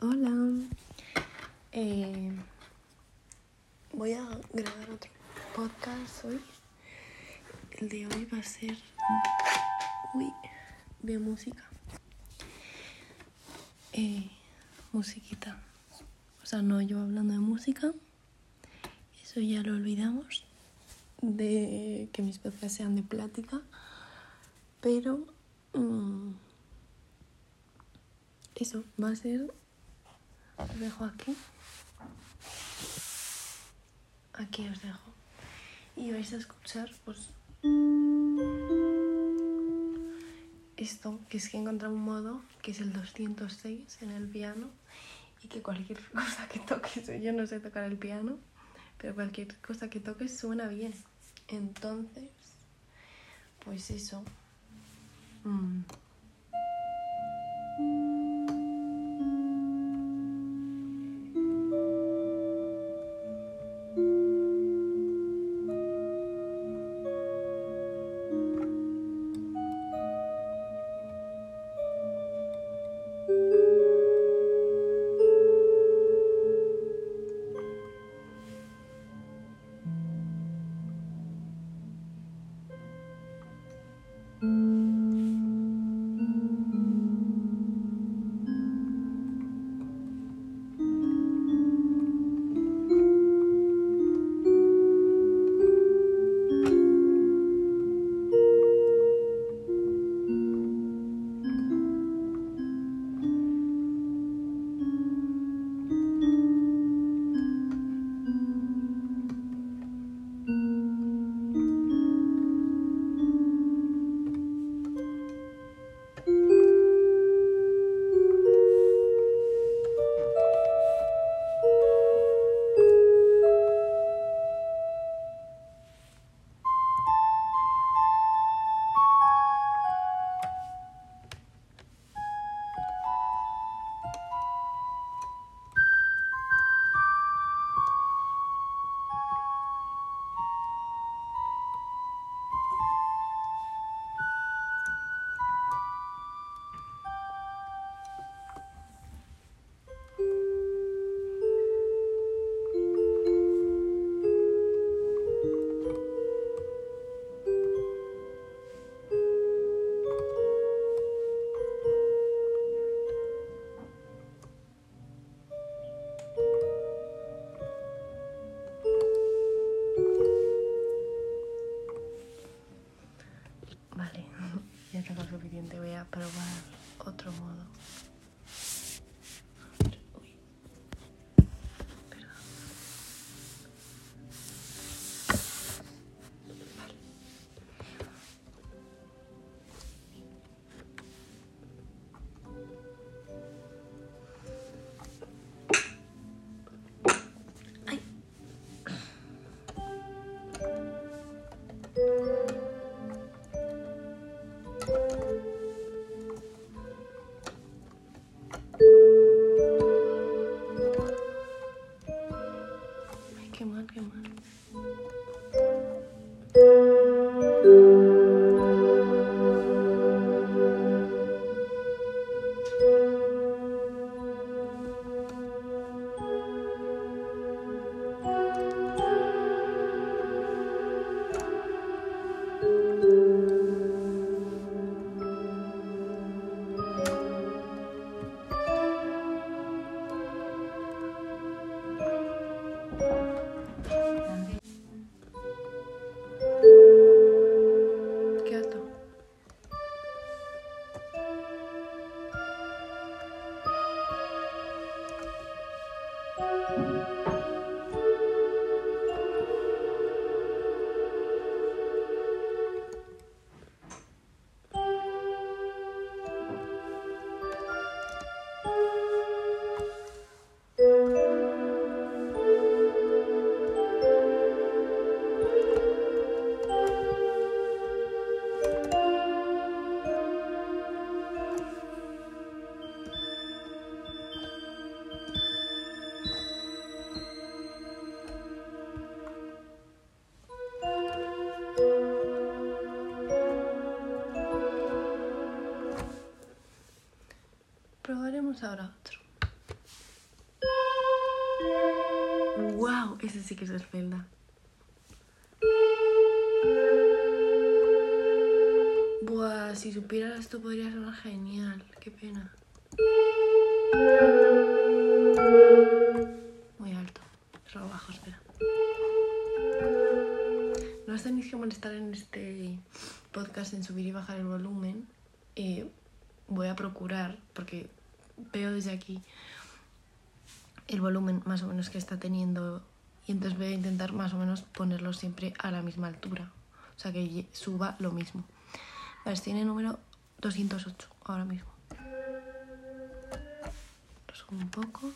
Hola. Eh, voy a grabar otro podcast hoy. El de hoy va a ser uy, de música. Eh, musiquita. O sea, no yo hablando de música. Eso ya lo olvidamos. De que mis podcasts sean de plática. Pero... mm, eso va a ser dejo aquí. Aquí os dejo. Y vais a escuchar, pues. Esto, que es que he encontrado un modo, que es el 206 en el piano, y que cualquier cosa que toques, yo no sé tocar el piano, pero cualquier cosa que toques suena bien. Entonces, pues eso. Mm. Ahora otro. ¡Wow! Ese sí que es Zelda. Buah, si supieras esto podría sonar genial. Qué pena. Muy alto. Solo bajo, espera. No os tenéis que molestar en este podcast en subir y bajar el volumen. Eh, voy a procurar, porque veo desde aquí el volumen más o menos que está teniendo y entonces voy a intentar más o menos ponerlo siempre a la misma altura. O sea, que suba lo mismo. Vale, el número 208 ahora mismo. Lo subo un poco.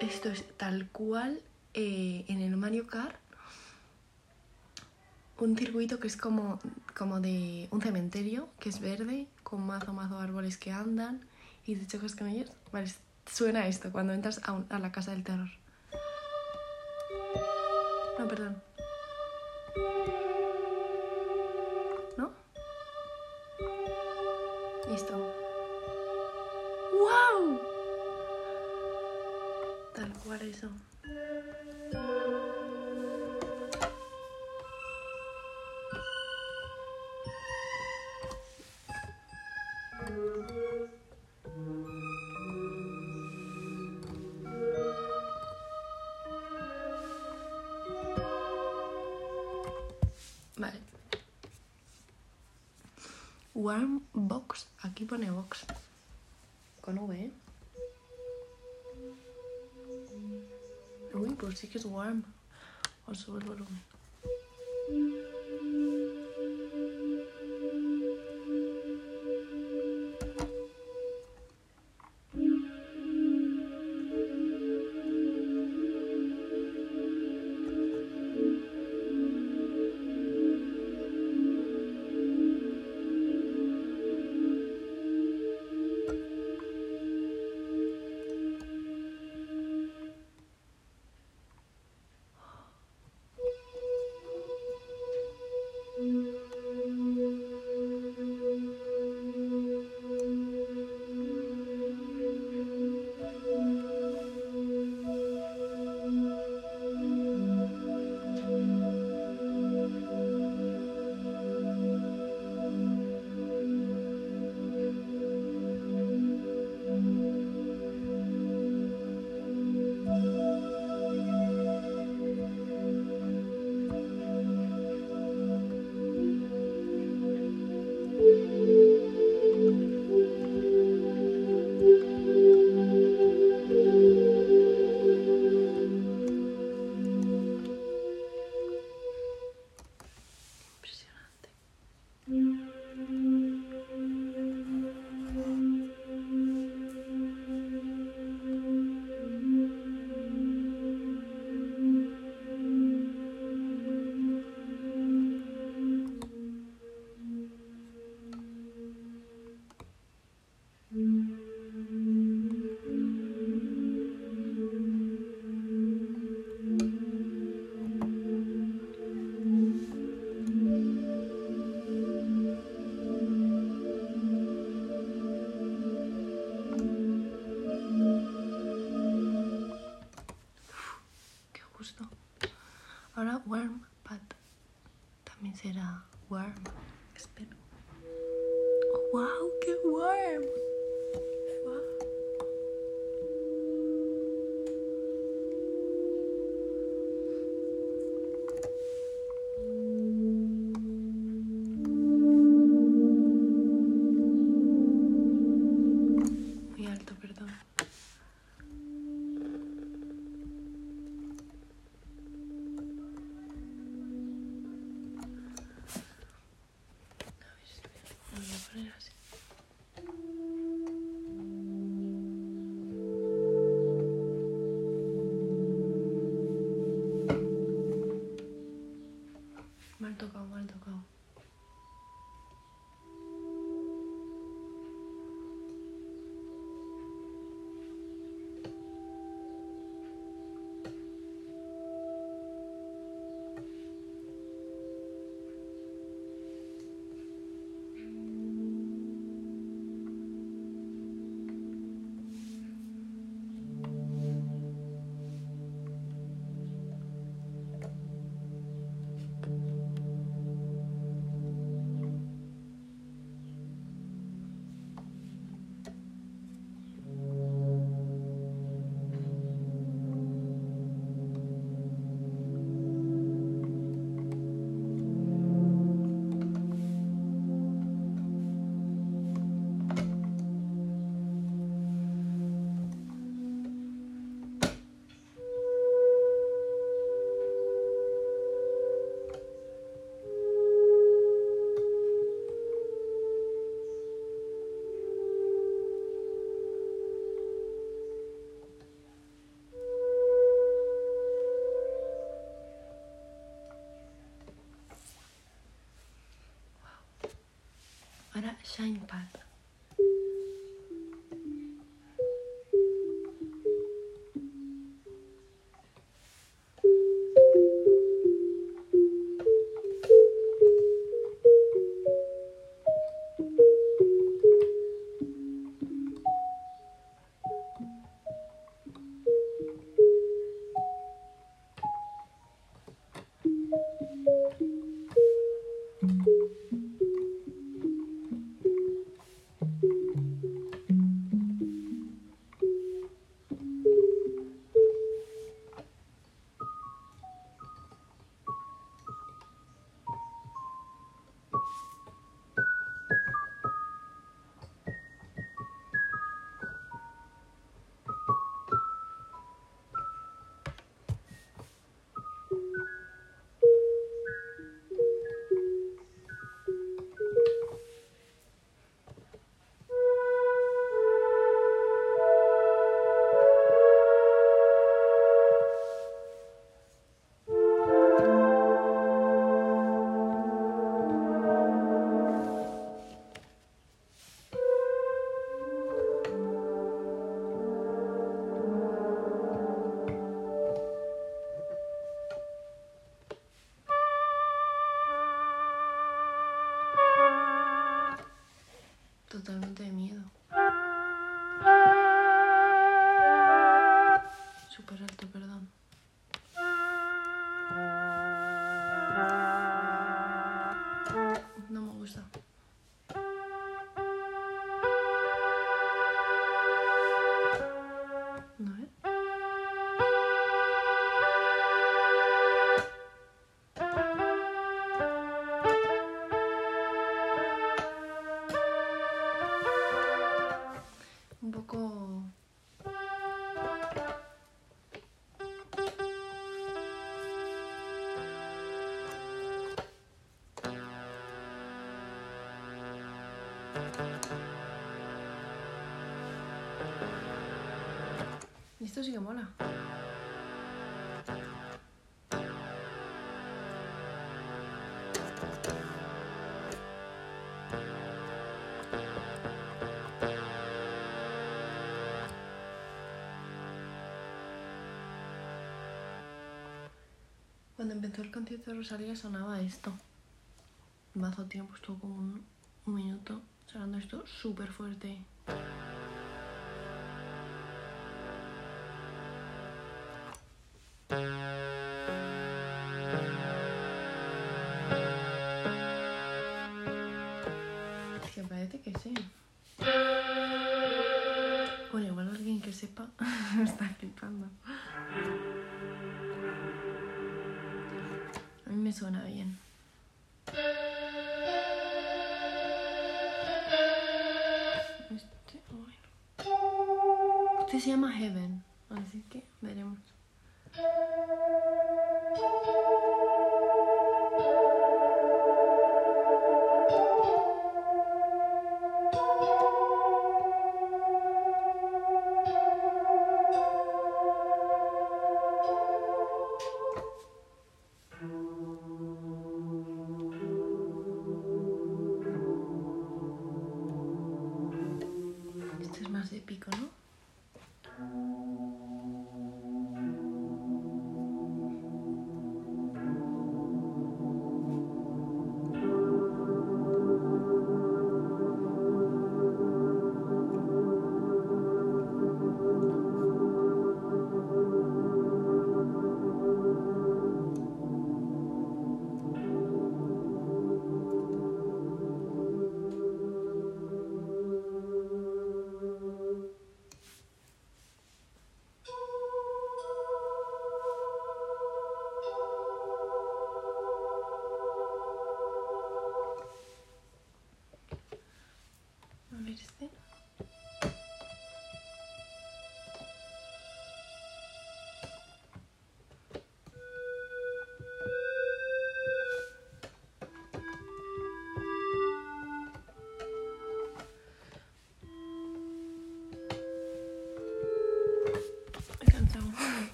Esto es tal cual eh, en el Mario Kart. Un circuito que es como, como de un cementerio, que es verde, con mazo, mazo árboles que andan y te chocas con ellos. Vale, suena esto cuando entras a, a la casa del terror. No, perdón. ¿No? Listo. Vale. Warm box. Aquí pone box. Con V, ¿eh? Uy, pues sí que es warm. Os shine back esto sí que mola. Cuando empezó el concierto de Rosalía sonaba esto. Mazo tiempo, estuvo como un, un minuto sonando esto súper fuerte. A mí me suena bien. Este. Este se llama Heaven, así que veremos.